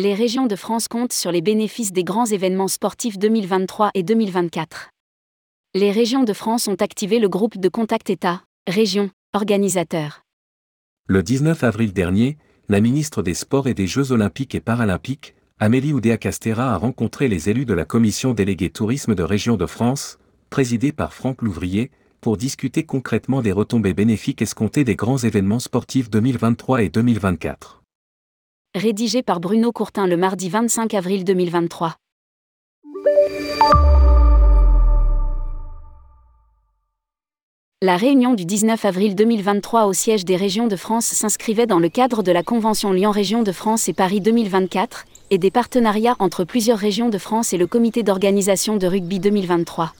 Les régions de France comptent sur les bénéfices des grands événements sportifs 2023 et 2024. Les régions de France ont activé le groupe de contact État, région, organisateur. Le 19 avril dernier, la ministre des Sports et des Jeux Olympiques et Paralympiques, Amélie Oudéa-Castera a rencontré les élus de la commission déléguée tourisme de Région de France, présidée par Franck Louvrier, pour discuter concrètement des retombées bénéfiques escomptées des grands événements sportifs 2023 et 2024. Rédigé par Bruno Courtin le mardi 25 avril 2023. La réunion du 19 avril 2023 au siège des régions de France s'inscrivait dans le cadre de la Convention Lyon-Région de France et Paris 2024 et des partenariats entre plusieurs régions de France et le comité d'organisation de rugby 2023.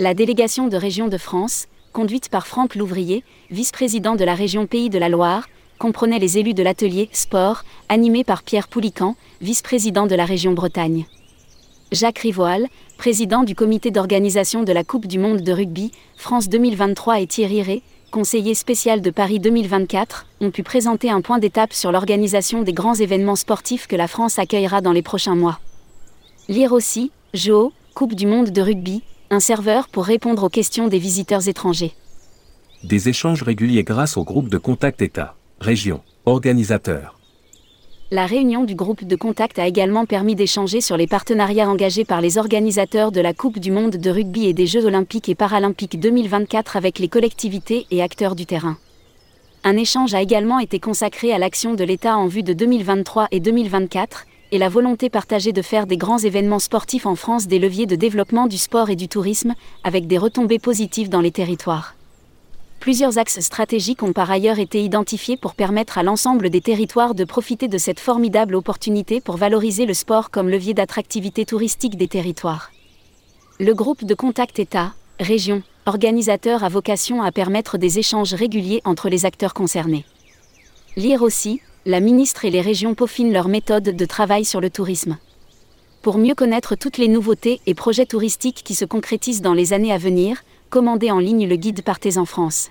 La délégation de Région de France, conduite par Franck Louvrier, vice-président de la région Pays de la Loire, comprenait les élus de l'atelier Sport, animé par Pierre Poulican, vice-président de la région Bretagne. Jacques Rivoal, président du comité d'organisation de la Coupe du monde de rugby, France 2023 et Thierry Ré, conseiller spécial de Paris 2024, ont pu présenter un point d'étape sur l'organisation des grands événements sportifs que la France accueillera dans les prochains mois. Lire aussi, Jo, Coupe du monde de rugby, un serveur pour répondre aux questions des visiteurs étrangers. Des échanges réguliers grâce au groupe de contact État, région, organisateur. La réunion du groupe de contact a également permis d'échanger sur les partenariats engagés par les organisateurs de la Coupe du monde de rugby et des Jeux olympiques et paralympiques 2024 avec les collectivités et acteurs du terrain. Un échange a également été consacré à l'action de l'État en vue de 2023 et 2024 et la volonté partagée de faire des grands événements sportifs en France des leviers de développement du sport et du tourisme, avec des retombées positives dans les territoires. Plusieurs axes stratégiques ont par ailleurs été identifiés pour permettre à l'ensemble des territoires de profiter de cette formidable opportunité pour valoriser le sport comme levier d'attractivité touristique des territoires. Le groupe de contact État, région, organisateur a vocation à permettre des échanges réguliers entre les acteurs concernés. Lire aussi, la ministre et les régions peaufinent leurs méthodes de travail sur le tourisme. Pour mieux connaître toutes les nouveautés et projets touristiques qui se concrétisent dans les années à venir, Commandez en ligne le guide Partez en France.